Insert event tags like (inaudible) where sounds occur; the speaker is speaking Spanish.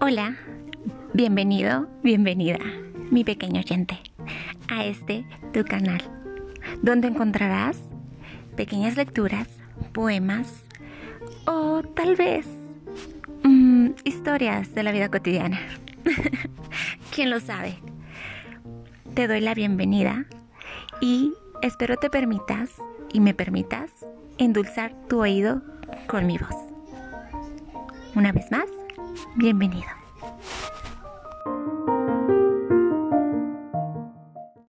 Hola, bienvenido, bienvenida, mi pequeño oyente, a este tu canal, donde encontrarás pequeñas lecturas, poemas o tal vez mm, historias de la vida cotidiana. (laughs) ¿Quién lo sabe? Te doy la bienvenida y espero te permitas y me permitas endulzar tu oído con mi voz. Una vez más, bienvenido.